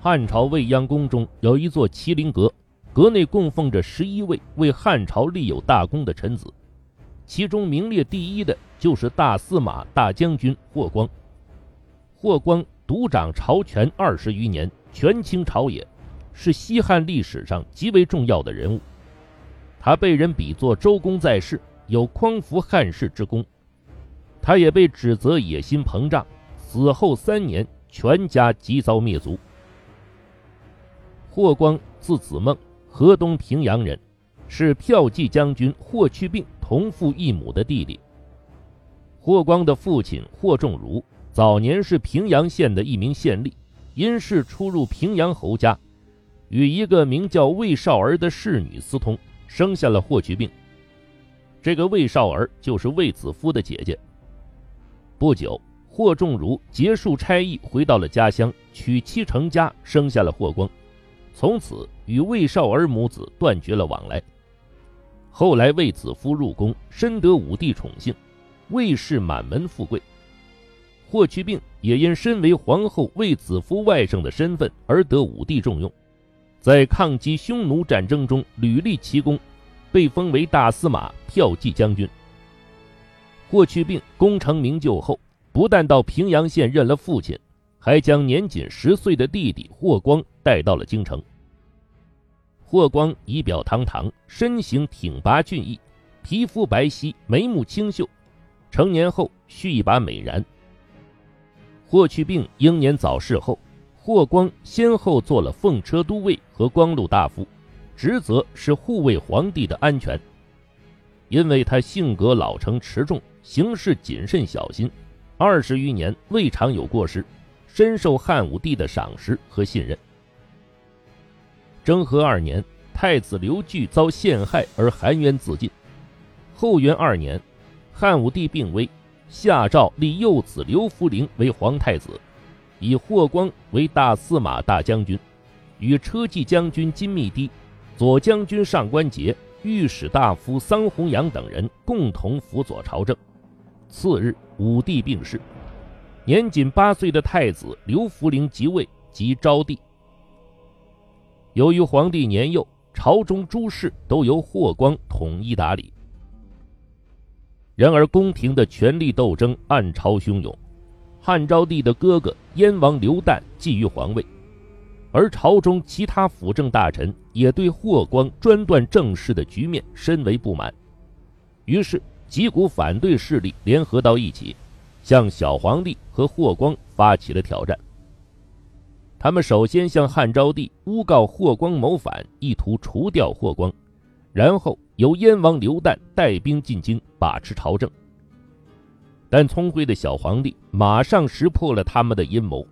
汉朝未央宫中有一座麒麟阁，阁内供奉着十一位为汉朝立有大功的臣子，其中名列第一的就是大司马大将军霍光。霍光独掌朝权二十余年，权倾朝野，是西汉历史上极为重要的人物。他被人比作周公在世，有匡扶汉室之功。他也被指责野心膨胀，死后三年，全家即遭灭族。霍光字子孟，河东平阳人，是骠骑将军霍去病同父异母的弟弟。霍光的父亲霍仲儒早年是平阳县的一名县吏，因事出入平阳侯家，与一个名叫魏少儿的侍女私通，生下了霍去病。这个魏少儿就是卫子夫的姐姐。不久，霍仲儒结束差役，回到了家乡，娶妻成家，生下了霍光。从此与魏少儿母子断绝了往来。后来卫子夫入宫，深得武帝宠幸，魏氏满门富贵。霍去病也因身为皇后卫子夫外甥的身份而得武帝重用，在抗击匈奴战争中屡立奇功，被封为大司马、骠骑将军。霍去病功成名就后，不但到平阳县认了父亲，还将年仅十岁的弟弟霍光带到了京城。霍光仪表堂堂，身形挺拔俊逸，皮肤白皙，眉目清秀。成年后蓄一把美髯。霍去病英年早逝后，霍光先后做了奉车都尉和光禄大夫，职责是护卫皇帝的安全。因为他性格老成持重。行事谨慎小心，二十余年未尝有过失，深受汉武帝的赏识和信任。征和二年，太子刘据遭陷害而含冤自尽。后元二年，汉武帝病危，下诏立幼子刘弗陵为皇太子，以霍光为大司马大将军，与车骑将军金密堤、左将军上官桀、御史大夫桑弘羊等人共同辅佐朝政。次日，武帝病逝，年仅八岁的太子刘弗陵即位，即昭帝。由于皇帝年幼，朝中诸事都由霍光统一打理。然而，宫廷的权力斗争暗潮汹涌，汉昭帝的哥哥燕王刘旦觊觎皇位，而朝中其他辅政大臣也对霍光专断政事的局面深为不满，于是。几股反对势力联合到一起，向小皇帝和霍光发起了挑战。他们首先向汉昭帝诬告霍光谋反，意图除掉霍光，然后由燕王刘旦带兵进京把持朝政。但聪慧的小皇帝马上识破了他们的阴谋，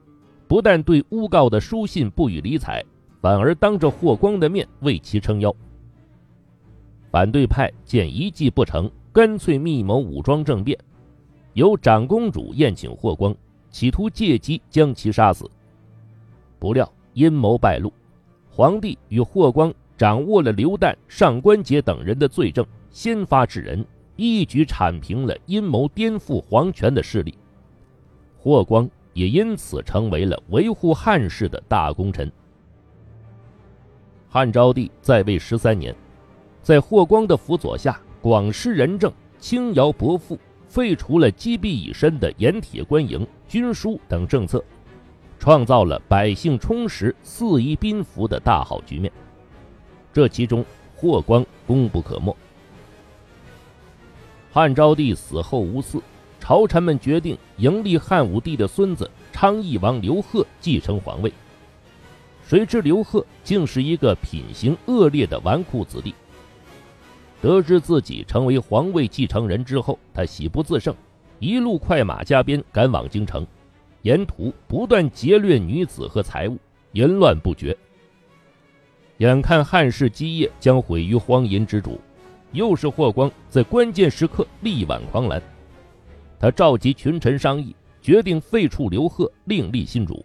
不但对诬告的书信不予理睬，反而当着霍光的面为其撑腰。反对派见一计不成。干脆密谋武装政变，由长公主宴请霍光，企图借机将其杀死。不料阴谋败露，皇帝与霍光掌握了刘旦、上官桀等人的罪证，先发制人，一举铲平了阴谋颠覆皇权的势力。霍光也因此成为了维护汉室的大功臣。汉昭帝在位十三年，在霍光的辅佐下。广施仁政，轻徭薄赋，废除了积弊已深的盐铁官营、军书等政策，创造了百姓充实、四夷宾服的大好局面。这其中，霍光功不可没。汉昭帝死后无嗣，朝臣们决定迎立汉武帝的孙子昌邑王刘贺继承皇位。谁知刘贺竟是一个品行恶劣的纨绔子弟。得知自己成为皇位继承人之后，他喜不自胜，一路快马加鞭赶往京城，沿途不断劫掠女子和财物，淫乱不绝。眼看汉室基业将毁于荒淫之主，又是霍光在关键时刻力挽狂澜，他召集群臣商议，决定废黜刘贺，另立新主。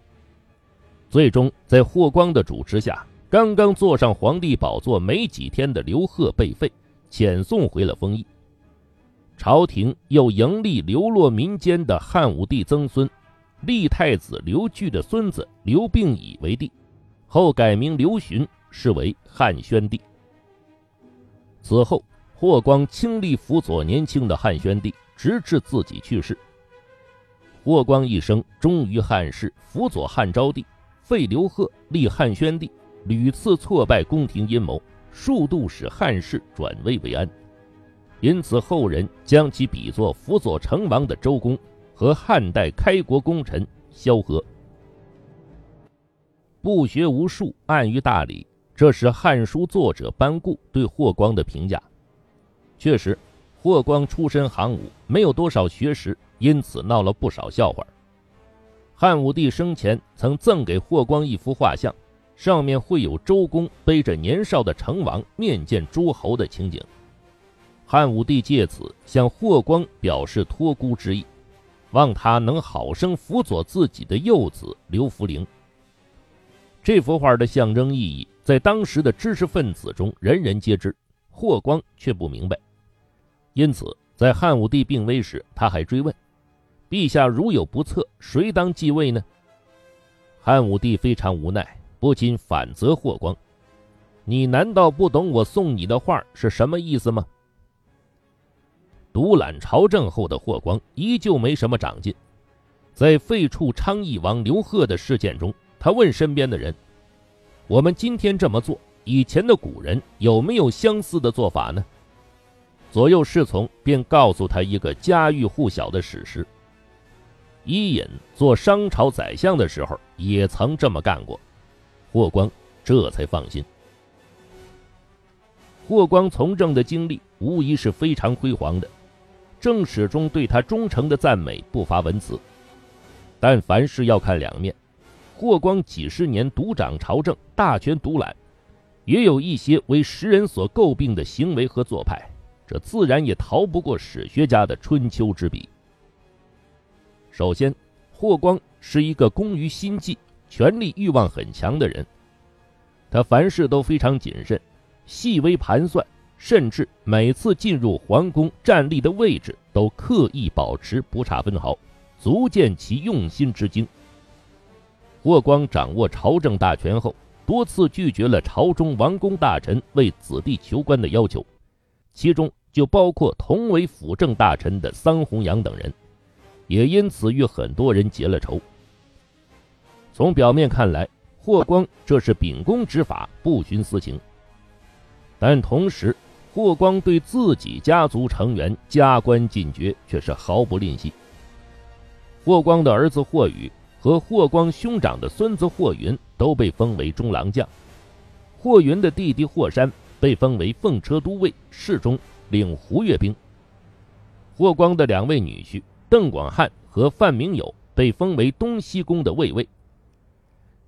最终，在霍光的主持下，刚刚坐上皇帝宝座没几天的刘贺被废。遣送回了丰邑，朝廷又迎立流落民间的汉武帝曾孙，立太子刘据的孙子刘病已为帝，后改名刘询，是为汉宣帝。此后，霍光倾力辅佐年轻的汉宣帝，直至自己去世。霍光一生忠于汉室，辅佐汉昭帝，废刘贺，立汉宣帝，屡次挫败宫廷阴谋，数度使汉室转危为安。因此，后人将其比作辅佐成王的周公和汉代开国功臣萧何。不学无术，暗于大礼。这是《汉书》作者班固对霍光的评价。确实，霍光出身行伍，没有多少学识，因此闹了不少笑话。汉武帝生前曾赠给霍光一幅画像，上面会有周公背着年少的成王面见诸侯的情景。汉武帝借此向霍光表示托孤之意，望他能好生辅佐自己的幼子刘弗陵。这幅画的象征意义。在当时的知识分子中，人人皆知，霍光却不明白。因此，在汉武帝病危时，他还追问：“陛下如有不测，谁当继位呢？”汉武帝非常无奈，不禁反责霍光：“你难道不懂我送你的画是什么意思吗？”独揽朝政后的霍光依旧没什么长进，在废黜昌邑王刘贺的事件中，他问身边的人。我们今天这么做，以前的古人有没有相似的做法呢？左右侍从便告诉他一个家喻户晓的史实：伊尹做商朝宰相的时候也曾这么干过。霍光这才放心。霍光从政的经历无疑是非常辉煌的，正史中对他忠诚的赞美不乏文辞。但凡事要看两面。霍光几十年独掌朝政，大权独揽，也有一些为时人所诟病的行为和做派，这自然也逃不过史学家的春秋之笔。首先，霍光是一个工于心计、权力欲望很强的人，他凡事都非常谨慎，细微盘算，甚至每次进入皇宫站立的位置都刻意保持不差分毫，足见其用心之精。霍光掌握朝政大权后，多次拒绝了朝中王公大臣为子弟求官的要求，其中就包括同为辅政大臣的桑弘羊等人，也因此与很多人结了仇。从表面看来，霍光这是秉公执法、不徇私情，但同时，霍光对自己家族成员加官进爵却是毫不吝惜。霍光的儿子霍宇。和霍光兄长的孙子霍云都被封为中郎将，霍云的弟弟霍山被封为奉车都尉，侍中，领胡越兵。霍光的两位女婿邓广汉和范明友被封为东西宫的卫尉。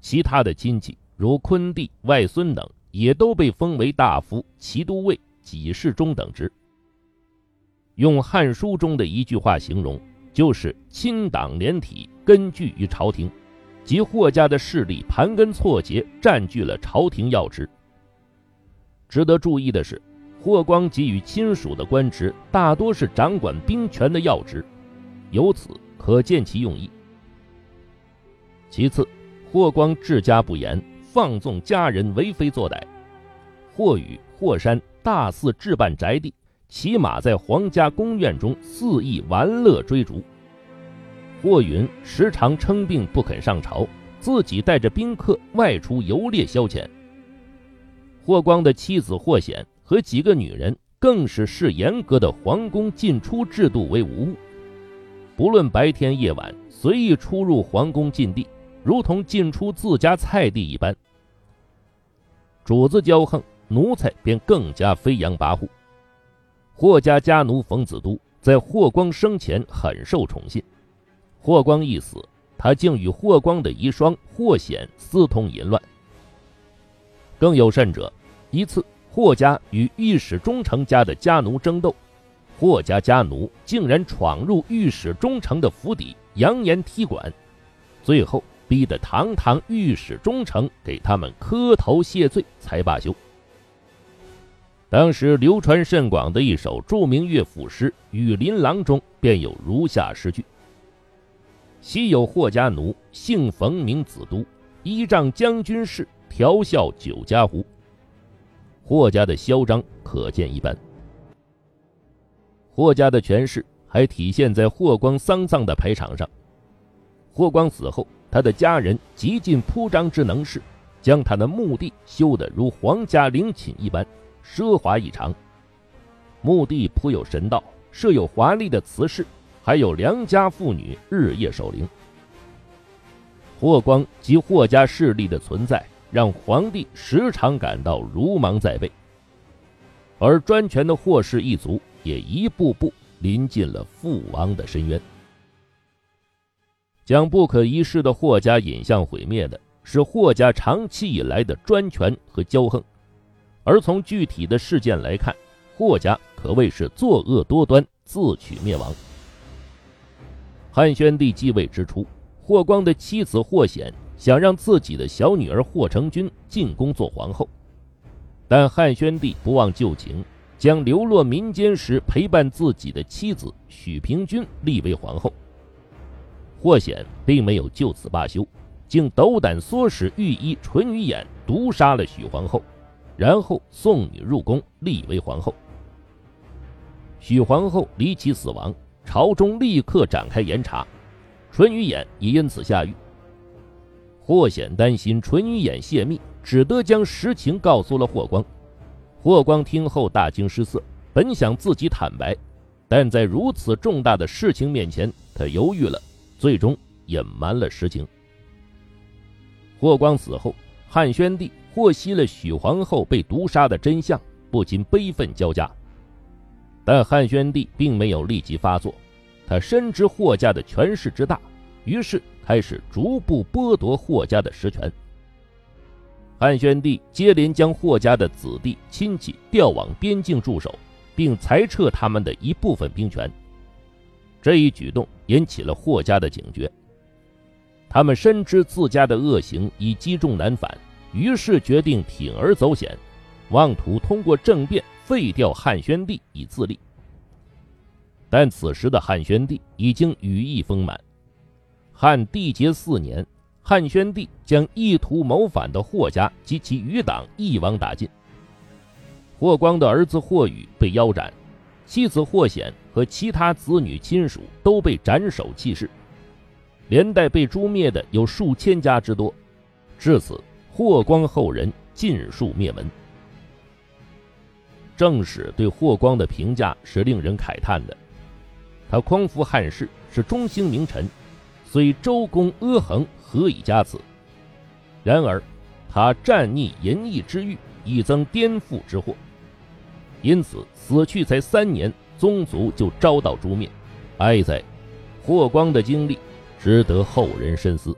其他的亲戚如昆弟、外孙等也都被封为大夫、骑都尉、给事中等职。用《汉书》中的一句话形容。就是亲党连体，根据于朝廷，及霍家的势力盘根错节，占据了朝廷要职。值得注意的是，霍光给予亲属的官职大多是掌管兵权的要职，由此可见其用意。其次，霍光治家不严，放纵家人为非作歹。霍宇、霍山大肆置办宅地。骑马在皇家宫苑中肆意玩乐追逐。霍云时常称病不肯上朝，自己带着宾客外出游猎消遣。霍光的妻子霍显和几个女人更是视严格的皇宫进出制度为无物，不论白天夜晚，随意出入皇宫禁地，如同进出自家菜地一般。主子骄横，奴才便更加飞扬跋扈。霍家家奴冯子都在霍光生前很受宠信，霍光一死，他竟与霍光的遗孀霍显私通淫乱。更有甚者，一次霍家与御史中丞家的家奴争斗，霍家家奴竟然闯入御史中丞的府邸，扬言踢馆，最后逼得堂堂御史中丞给他们磕头谢罪才罢休。当时流传甚广的一首著名乐府诗《雨林郎》中便有如下诗句：“昔有霍家奴，姓冯名子都，依仗将军事，调笑酒家湖。霍家的嚣张可见一斑。霍家的权势还体现在霍光丧葬的排场上。霍光死后，他的家人极尽铺张之能事，将他的墓地修得如皇家陵寝一般，奢华异常。墓地铺有神道，设有华丽的祠室，还有良家妇女日夜守灵。霍光及霍家势力的存在，让皇帝时常感到如芒在背，而专权的霍氏一族也一步步临近了父王的深渊。将不可一世的霍家引向毁灭的是霍家长期以来的专权和骄横，而从具体的事件来看，霍家可谓是作恶多端，自取灭亡。汉宣帝继位之初，霍光的妻子霍显想让自己的小女儿霍成君进宫做皇后，但汉宣帝不忘旧情，将流落民间时陪伴自己的妻子许平君立为皇后。霍显并没有就此罢休，竟斗胆唆使御医淳于衍毒杀了许皇后，然后送女入宫立为皇后。许皇后离奇死亡，朝中立刻展开严查，淳于衍也因此下狱。霍显担心淳于衍泄密，只得将实情告诉了霍光。霍光听后大惊失色，本想自己坦白，但在如此重大的事情面前，他犹豫了。最终隐瞒了实情。霍光死后，汉宣帝获悉了许皇后被毒杀的真相，不禁悲愤交加。但汉宣帝并没有立即发作，他深知霍家的权势之大，于是开始逐步剥夺霍家的实权。汉宣帝接连将霍家的子弟亲戚调往边境驻守，并裁撤他们的一部分兵权。这一举动引起了霍家的警觉，他们深知自家的恶行已积重难返，于是决定铤而走险，妄图通过政变废掉汉宣帝以自立。但此时的汉宣帝已经羽翼丰满，汉帝节四年，汉宣帝将意图谋反的霍家及其余党一网打尽。霍光的儿子霍宇被腰斩。妻子霍显和其他子女亲属都被斩首弃市，连带被诛灭的有数千家之多。至此，霍光后人尽数灭门。正史对霍光的评价是令人慨叹的：他匡扶汉室，是中兴名臣，虽周公阿衡何以加此？然而，他战逆淫逸之欲，亦增颠覆之祸。因此，死去才三年，宗族就遭到诛灭。哀哉！霍光的经历值得后人深思。